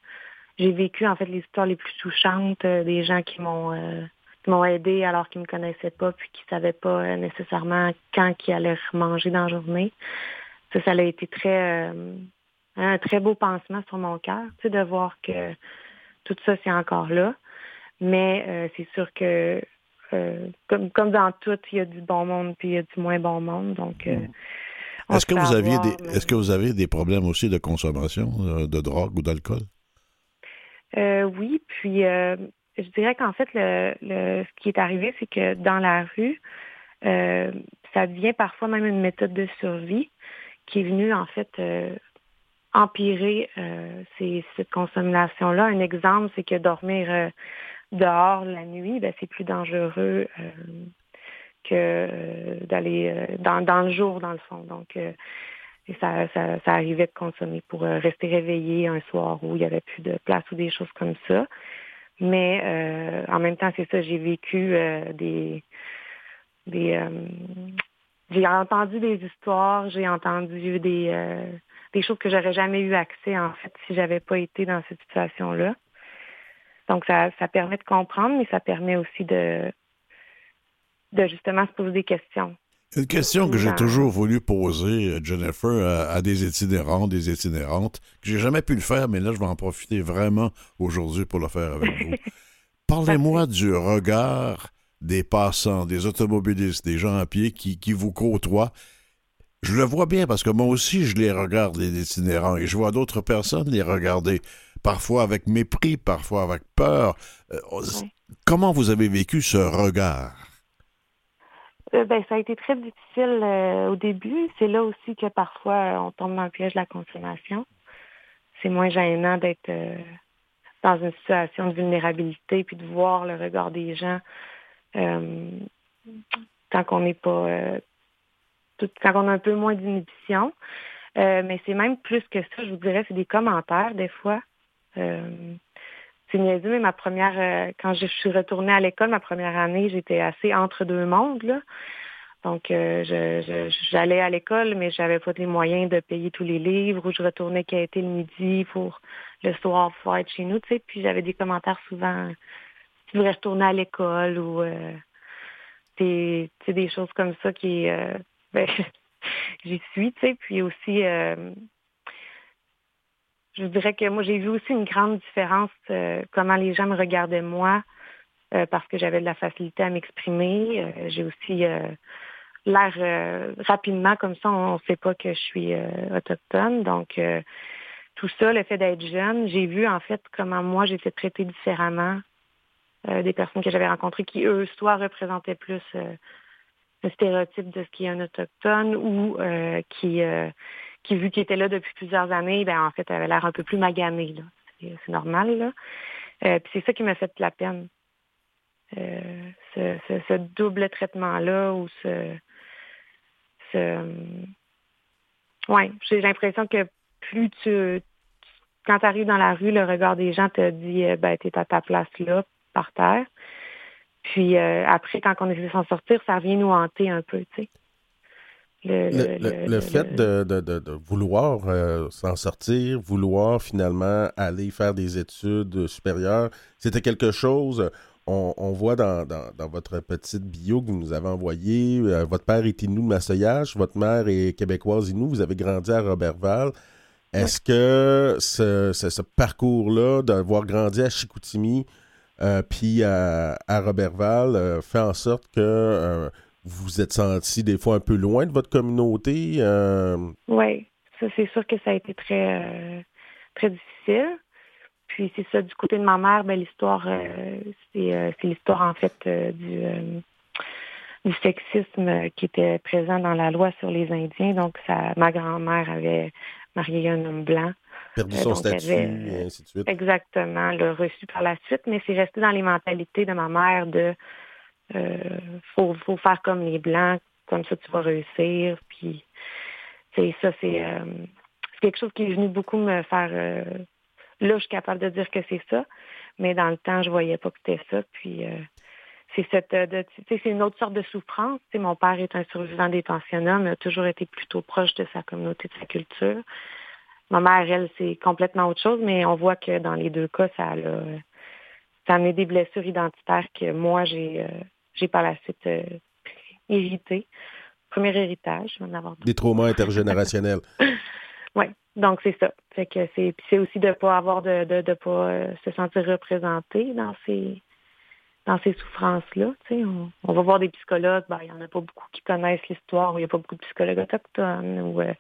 J'ai vécu en fait les histoires les plus touchantes euh, des gens qui m'ont euh, qui m'ont aidé alors qu'ils me connaissaient pas puis qui savaient pas euh, nécessairement quand ils allaient manger dans la journée. Ça, ça a été très un très beau pansement sur mon cœur, tu sais, de voir que tout ça c'est encore là. Mais euh, c'est sûr que euh, comme comme dans tout, il y a du bon monde puis il y a du moins bon monde. Donc euh, on Est-ce que vous aviez des mais- est-ce que vous avez des problèmes aussi de consommation de drogue ou d'alcool? Oui, puis je dirais qu'en fait, le, le, ce qui est arrivé, c'est que dans la rue, ça devient parfois même une méthode de survie qui est venue en fait empirer euh, ces, cette consommation-là. Un exemple, c'est que dormir euh, dehors la nuit, ben, c'est plus dangereux euh, que euh, d'aller euh, dans, le jour, dans le fond. Donc, ça, ça, arrivait de consommer pour rester réveillé un soir où il n'y avait plus de place ou des choses comme ça. Mais en même temps, c'est ça, j'ai vécu des des j'ai entendu des histoires, j'ai entendu des des choses que j'aurais jamais eu accès en fait si j'avais pas été dans cette situation-là. Donc ça, ça permet de comprendre, mais ça permet aussi de de justement se poser des questions. Une question que j'ai toujours voulu poser, euh, Jennifer, à, à des itinérants, des itinérantes, que j'ai jamais pu le faire, mais là, je vais en profiter vraiment aujourd'hui pour le faire avec vous. *laughs* Parlez-moi du regard des passants, des automobilistes, des gens à pied qui, qui vous côtoient. Je le vois bien parce que moi aussi, je les regarde, les itinérants, et je vois d'autres personnes les regarder, parfois avec mépris, parfois avec peur. Euh. Comment vous avez vécu ce regard? Euh, ben, ça a été très difficile euh, au début. C'est là aussi que parfois on tombe dans le piège de la consommation. C'est moins gênant d'être dans une situation de vulnérabilité, puis de voir le regard des gens euh, quand on n'est pas tout, quand on a un peu moins d'inhibition. Euh, mais c'est même plus que ça, je vous dirais, c'est des commentaires des fois. Euh, c'est niaiseux, mais ma première, euh, quand je suis retournée à l'école, ma première année, j'étais assez entre deux mondes, là. Donc, euh, je, je- j'allais à l'école, mais j'avais pas les moyens de payer tous les livres, ou je retournais quêter le midi pour le soir pouvoir être chez nous, tu sais. Puis j'avais des commentaires souvent, tu devrais retourner à l'école, ou euh, des, tu sais, des choses comme ça qui, euh, *laughs* ben, j'y suis, tu sais. Puis aussi, euh, je dirais que moi, j'ai vu aussi une grande différence, euh, comment les gens me regardaient moi, euh, parce que j'avais de la facilité à m'exprimer. Euh, j'ai aussi euh, l'air euh, rapidement, comme ça, on ne sait pas que je suis euh, autochtone. Donc, tout ça, le fait d'être jeune, j'ai vu en fait comment moi, j'étais traitée différemment des personnes que j'avais rencontrées qui, eux, soit représentaient plus le stéréotype de ce qui est un autochtone ou qui, qui, vu qu'ils étaient là depuis plusieurs années, ben en fait, avaient l'air un peu plus maganés. Là. C'est, normal. Là. Euh, puis c'est ça qui m'a fait de la peine. Euh, ce, ce, ce double traitement-là ou ce... ce ouais, j'ai l'impression que plus tu... Quand tu arrives dans la rue, le regard des gens te dit euh, ben, tu es à ta place là, par terre. Puis euh, après, quand on essaie de s'en sortir, ça vient nous hanter un peu, tu sais. Le, Le, le- le fait de, de- de- de vouloir euh, s'en sortir, vouloir finalement aller faire des études supérieures, c'était quelque chose, on, on voit dans, dans- dans votre petite bio que vous nous avez envoyée, euh, votre père est Inou de Massoyage, votre mère est québécoise Inou, vous avez grandi à Robertval. Est-ce que ce, ce- ce parcours-là, d'avoir grandi à Chicoutimi, euh, puis à, à Robertval, euh, fait en sorte que euh, vous vous êtes senti des fois un peu loin de votre communauté? euh, Oui, ça c'est sûr que ça a été très euh, très difficile. Puis c'est ça, du côté de ma mère, ben l'histoire, euh, c'est l'histoire en fait du du sexisme qui était présent dans la loi sur les Indiens. Donc ça, ma grand-mère avait marié un homme blanc. perdu son statut, avait, et ainsi de suite. Exactement, le reçu par la suite, mais c'est resté dans les mentalités de ma mère de euh, faut, faut faire comme les blancs, comme ça tu vas réussir. Puis ça, c'est euh, quelque chose qui est venu beaucoup me faire euh, là, je suis capable de dire que c'est ça, mais dans le temps, je voyais pas que c'était ça. Puis euh, c'est cette euh, c'est une autre sorte de souffrance. Tu sais, mon père est un survivant des pensionnats, mais a toujours été plutôt proche de sa communauté, de sa culture. Ma mère, elle, c'est complètement autre chose, mais on voit que dans les deux cas, ça a, euh, ça a amené des blessures identitaires que moi, j'ai j'ai par la suite euh, hérité. Premier héritage, je vais en avoir. Des traumas intergénérationnels. *laughs* Oui, donc c'est ça. Fait que c'est puis c'est aussi de pas avoir de de, de pas euh, se sentir représenté dans ces dans ces souffrances-là. Tu sais, on, on va voir des psychologues, ben, il y en a pas beaucoup qui connaissent l'histoire, il n'y a pas beaucoup de psychologues autochtones ou euh,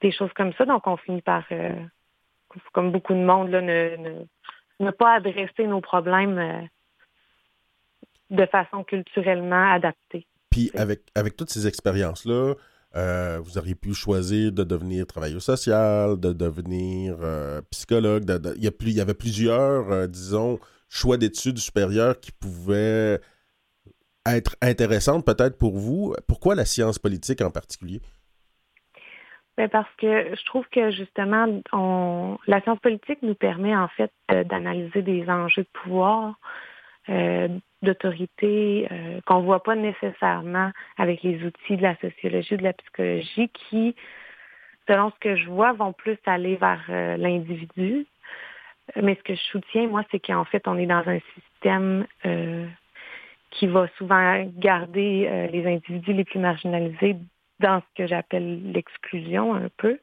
des choses comme ça. Donc on finit par euh, comme beaucoup de monde là, ne, ne, ne pas adresser nos problèmes euh, de façon culturellement adaptée. Puis avec, avec toutes ces expériences-là, euh, vous auriez pu choisir de devenir travailleur social, de devenir euh, psychologue. de- de- il, y a plus, il y avait plusieurs, euh, disons, choix d'études supérieures qui pouvaient être intéressantes peut-être pour vous. Pourquoi la science politique en particulier? Ben, parce que je trouve que justement, on, la science politique nous permet en fait d'analyser des enjeux de pouvoir, d'autorité, euh, qu'on voit pas nécessairement avec les outils de la sociologie ou de la psychologie, qui, selon ce que je vois, vont plus aller vers euh, l'individu. Mais ce que je soutiens, moi, c'est qu'en fait, on est dans un système euh, qui va souvent garder euh, les individus les plus marginalisés dans ce que j'appelle l'exclusion un peu.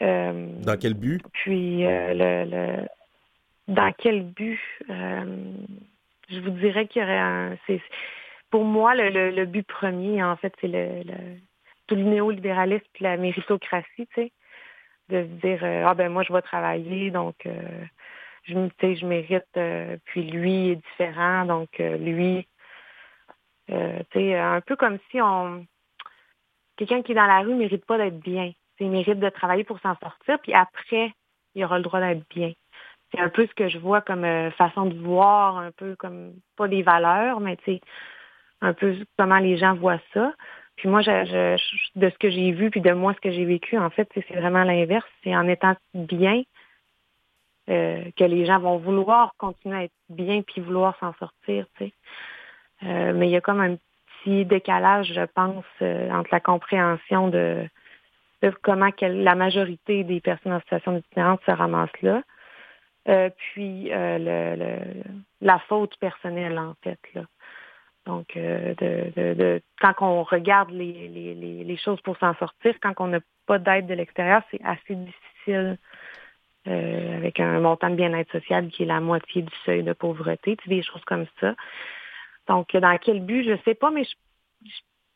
Euh, Dans quel but? puis euh, le, le dans quel but euh, je vous dirais qu'il y aurait un pour moi le, but premier en fait c'est le, tout le néolibéralisme puis la méritocratie tu sais de se dire euh, ah ben moi je vais travailler donc euh, je je mérite euh, puis lui est différent donc lui tu sais un peu comme si on quelqu'un qui est dans la rue mérite pas d'être bien. Il mérite de travailler pour s'en sortir puis après il aura le droit d'être bien c'est un peu ce que je vois comme euh, façon de voir, un peu comme pas des valeurs, mais tu sais, un peu comment les gens voient ça. Puis moi, je, je- de ce que j'ai vu, puis de moi, ce que j'ai vécu, en fait, c'est vraiment l'inverse. C'est en étant bien euh, que les gens vont vouloir continuer à être bien puis vouloir s'en sortir, tu sais. Euh, mais il y a comme un petit décalage, je pense, euh, entre la compréhension de, de comment la majorité des personnes en situation d'itinérance se ramassent là, euh, puis euh, le, le- la faute personnelle, en fait, là. Donc, euh, de, de, de- quand on regarde les, les, les, choses pour s'en sortir, quand on n'a pas d'aide de l'extérieur, c'est assez difficile euh, avec un montant de bien-être social qui est la moitié du seuil de pauvreté, tu sais, des choses comme ça. Donc, dans quel but, je sais pas, mais je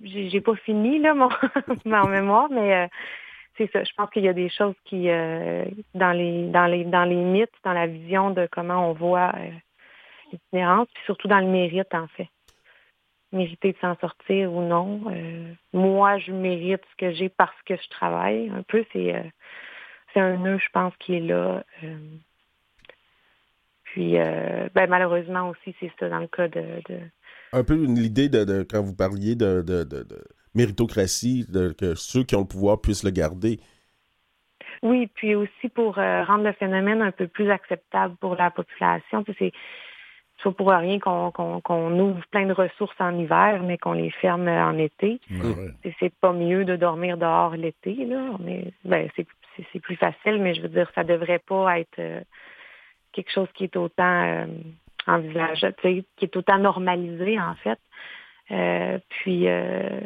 j'ai pas fini là mon, *laughs* mon mémoire, mais euh, c'est ça. Je pense qu'il y a des choses qui euh, dans les dans les dans les mythes, dans la vision de comment on voit euh, l'itinérance, puis surtout dans le mérite en fait. Mériter de s'en sortir ou non. Euh, moi, je mérite ce que j'ai parce que je travaille. Un peu, c'est c'est un nœud, je pense, qui est là. Puis, ben, malheureusement aussi, c'est ça dans le cas de, Un peu l'idée de, quand vous parliez de méritocratie, de, que ceux qui ont le pouvoir puissent le garder. Oui, puis aussi pour euh, rendre le phénomène un peu plus acceptable pour la population. Tu sais, C'est pas pour rien qu'on qu'on- qu'on ouvre plein de ressources en hiver, mais qu'on les ferme en été. Ouais, ouais. C'est- pas mieux de dormir dehors l'été, là. Est- ben, c'est c'est- c'est plus facile, mais je veux dire, ça devrait pas être euh, quelque chose qui est autant euh, qui est autant normalisé, en fait. Euh, puis euh,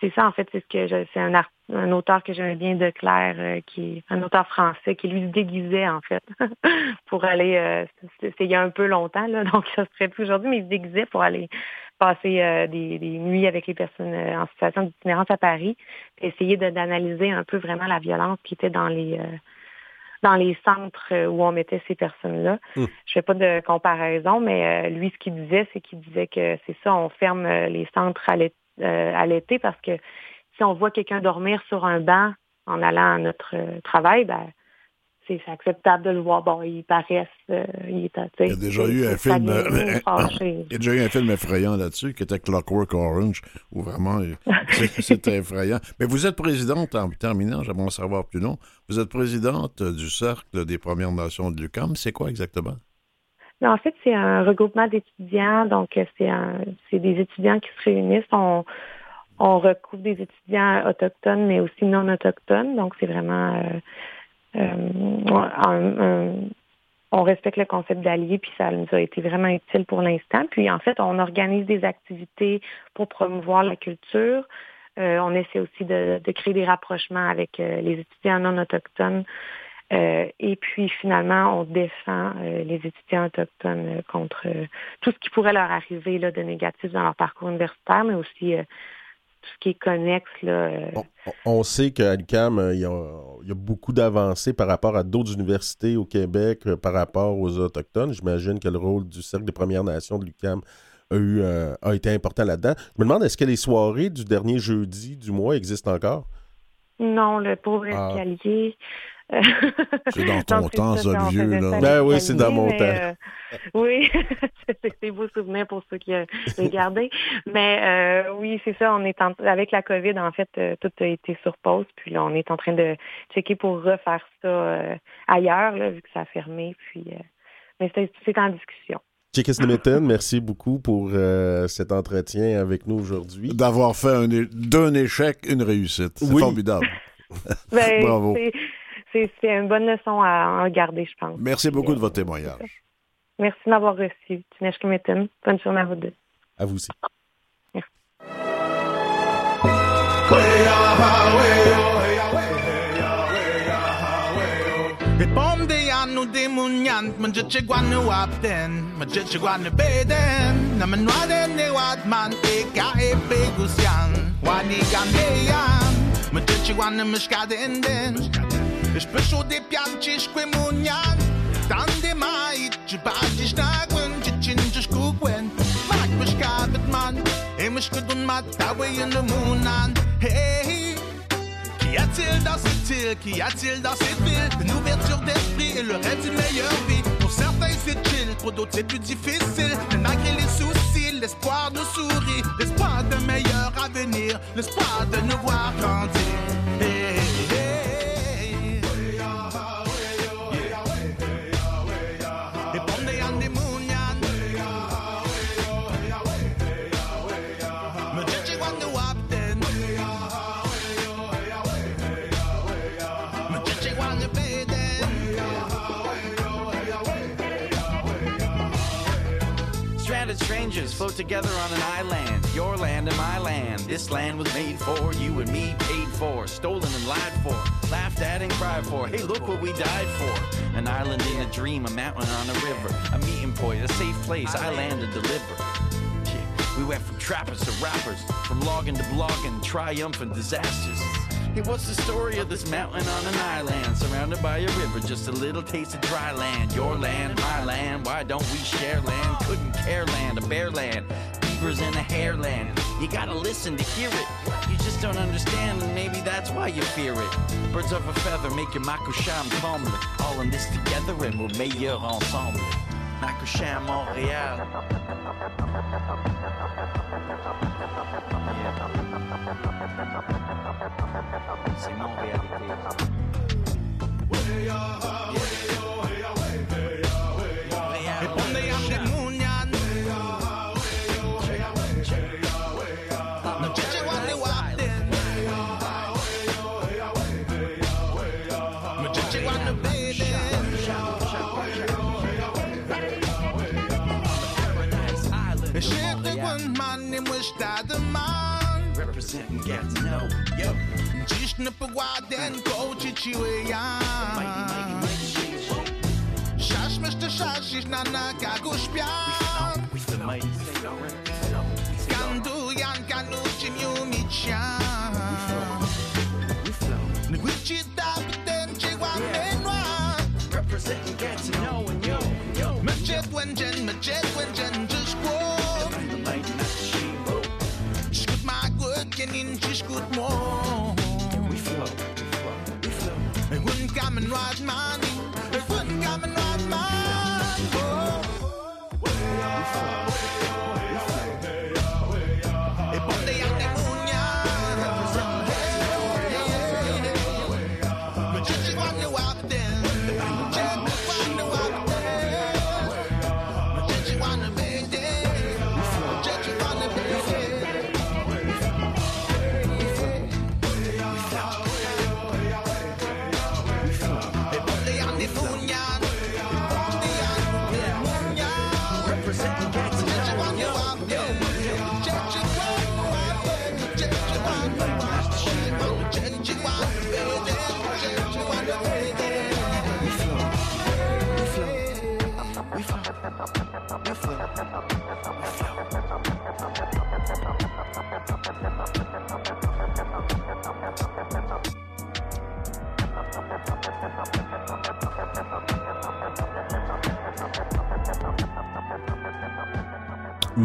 c'est ça, en fait, c'est ce que je- c'est un, art- un auteur que j'aimais bien de Claire, euh, qui un auteur français, qui lui se déguisait, en fait, *laughs* pour aller, euh, c'est il y a un peu longtemps, là, *laughs* donc ça se plus aujourd'hui, mais il se déguisait pour aller passer des, des nuits avec les personnes en situation d'itinérance à Paris, essayer d'analyser un peu vraiment la violence qui était dans les dans les centres euh, où on mettait ces personnes-là. Mm. Je fais pas de comparaison, mais euh, lui, ce qu'il disait, c'est qu'il disait que c'est ça, on ferme euh, les centres à l'é- à l'été parce que si on voit quelqu'un dormir sur un banc en allant à notre travail, ben c'est acceptable de le voir. Bon, il paraissent, euh, il est Il y a déjà eu un film, euh. *laughs* Il y a déjà eu un film effrayant là-dessus qui était Clockwork Orange, où vraiment euh, *laughs* c'est- c'était effrayant. Mais vous êtes présidente, en terminant, j'aimerais en savoir plus long, vous êtes présidente du Cercle des Premières Nations de l'UQAM. C'est quoi exactement? Mais en fait, c'est un regroupement d'étudiants. Donc, c'est des étudiants qui se réunissent. On, on recouvre des étudiants autochtones, mais aussi non autochtones. Donc, c'est vraiment euh, un- un- on respecte le concept d'allié, puis ça nous a été vraiment utile pour l'instant. Puis en fait, on organise des activités pour promouvoir la culture. Euh, on essaie aussi de, créer des rapprochements avec euh, les étudiants non autochtones. Euh, et puis finalement, on défend euh, les étudiants autochtones euh, contre euh, tout ce qui pourrait leur arriver là, de négatif dans leur parcours universitaire, mais aussi euh, tout ce qui est connexe. Là, euh, On, sait qu'à l'UQAM, euh, il y, a, il y a beaucoup d'avancées par rapport à d'autres universités au Québec, euh, par rapport aux Autochtones. J'imagine que le rôle du Cercle des Premières Nations de l'UQAM a, eu, euh, a été important là-dedans. Je me demande, est-ce que les soirées du dernier jeudi du mois existent encore? Non, le pauvre Ah. escalier. C'est dans *laughs* ton temps, ça, vieux, là. Ben oui, c'est dans mon temps. euh, oui, *laughs* c'est des beaux souvenirs pour ceux qui euh, les gardaient. Mais euh, oui, c'est ça, on est en, avec la COVID, en fait, euh, tout a été sur pause. Puis là, on est en train de checker pour refaire ça euh, ailleurs, là, vu que ça a fermé. Puis, euh, mais c'est en discussion. Chickis Limited, merci beaucoup pour euh, cet entretien avec nous aujourd'hui. D'avoir fait d'un échec une réussite. C'est Oui. formidable. Ben, *laughs* Bravo. C'est- une bonne leçon à en garder, je pense. Merci beaucoup de votre témoignage. Merci de m'avoir reçu. Tinesh. Bonne journée à vous deux. À vous aussi. Het bom de anu de munyant man je che gwan nu apten man je che gwan nu beden na man wa den ne wat man e ka e be gusyan wa ni gan de yan man je che gwan nu miskade in den Ich bin schon de pianci sque munyan dan de mai je ba di snagwen chin je skugwen mak beskadet man mish gedun mat da we in the moon an hey Qui a-t-il dans cette île? Qui a-t-il dans cette ville? Une ouverture d'esprit et le rêve d'une meilleure vie Pour c'est chill, pour d'autres c'est plus difficile. Mais malgré les soucis, l'espoir nous sourit. L'espoir d'un meilleur avenir, l'espoir de nous voir grandir. Float together on an island. Your land and my land. This land was made for you and me, paid for, stolen and lied for, laughed at and cried for. Hey, look what we died for. An island in a dream, a mountain on a river, a meeting point, a safe place. I land to deliver. We went from trappers to rappers, from logging to blogging, triumphant disasters. Hey, what's the story of this mountain on an island, surrounded by a river, just a little taste of dry land? Your land, my land, why don't we share land? Couldn't care land, a bare land, beavers in a hair land. You gotta listen to hear it. You just don't understand, and maybe that's why you fear it. Birds of a feather make your makusham comble. All in this together, and we're meilleurs ensemble. Makusham Montréal. sit and get to know you. Dziś na pogładę kołczy ciły ja. Szasz mjeszcze szaszysz na nagagu śpian. Kandu jan mi umić ja.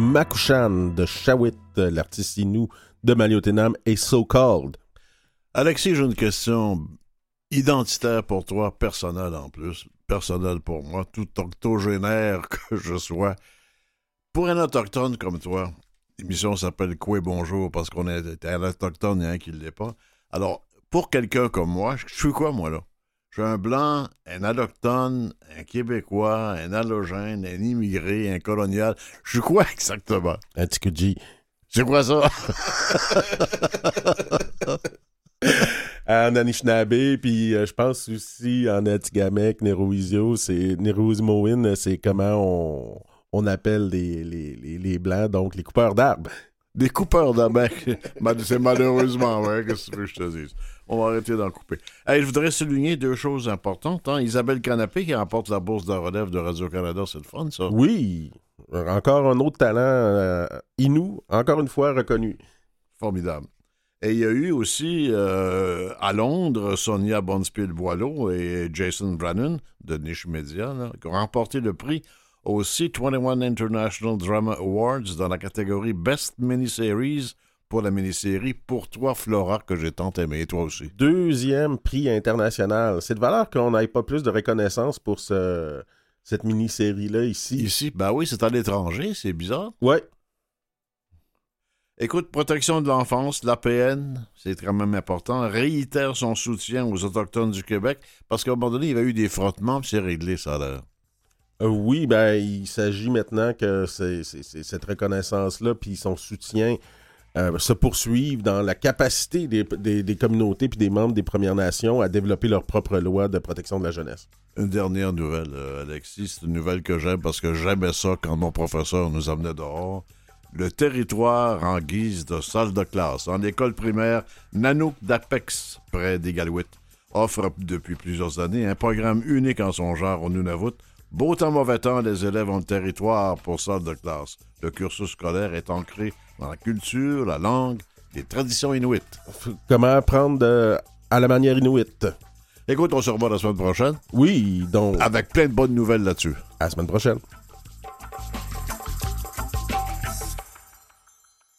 Makushan de Shawit, l'artiste inou de Maliotenam, est So Called. Alexis, j'ai une question identitaire pour toi, personnelle en plus, personnelle pour moi, tout octogénaire *laughs* que je sois. Pour un autochtone comme toi, l'émission s'appelle Quoi Bonjour parce qu'on est un autochtone et un qui ne l'est pas. Alors, pour quelqu'un comme moi, je suis quoi, moi, là? Je suis un blanc, un allochtone, un québécois, un allogène, un immigré, un colonial. Je suis quoi *laughs* exactement? Un petit. C'est quoi ça? *laughs* En Anishinaabe, puis euh, je pense aussi en Atikamekw, Neroisio, c'est Neroismoin, c'est comment on, on appelle les, les, les, les Blancs, donc les coupeurs d'arbres. Des coupeurs. Ben, *laughs* c'est malheureusement, ouais, qu'est-ce que tu veux que je te dise? On va arrêter d'en couper. Hey, je voudrais souligner deux choses importantes. hein. Isabelle Canapé qui remporte la bourse de relève de Radio-Canada, c'est le fun, ça. Oui, encore un autre talent euh, inou, encore une fois reconnu. Formidable. Et il y a eu aussi euh, à Londres Sonia Bonspiel-Boileau et Jason Brannon de Niche Media là, qui ont remporté le prix au C21 International Drama Awards dans la catégorie Best Miniseries pour la mini-série Pour toi, Flora, que j'ai tant aimé. Et toi aussi. Deuxième prix international. C'est de valeur qu'on n'ait pas plus de reconnaissance pour ce, cette mini-série-là ici. Ici, ben oui, c'est à l'étranger, c'est bizarre. Ouais. Écoute, protection de l'enfance, l'APN, c'est quand même important, réitère son soutien aux Autochtones du Québec, parce qu'à un moment donné, il y avait eu des frottements, puis c'est réglé, ça a l'air. Euh, oui, ben, il s'agit maintenant que cette reconnaissance-là, puis son soutien euh, se poursuivent dans la capacité des, des- des communautés puis des membres des Premières Nations à développer leur propre loi de protection de la jeunesse. Une dernière nouvelle, euh, Alexis, c'est une nouvelle que j'aime parce que j'aimais ça quand mon professeur nous amenait dehors. Le territoire en guise de salle de classe en école primaire Nanook d'Apex, près d'Igalouit, offre depuis plusieurs années un programme unique en son genre au Nunavut. Beau temps, mauvais temps, les élèves ont le territoire pour salle de classe. Le cursus scolaire est ancré dans la culture, la langue, les traditions inuites. *laughs* Comment apprendre de- à la manière inuite? Écoute, on se revoit la semaine prochaine Oui, donc, avec plein de bonnes nouvelles là-dessus. à la semaine prochaine.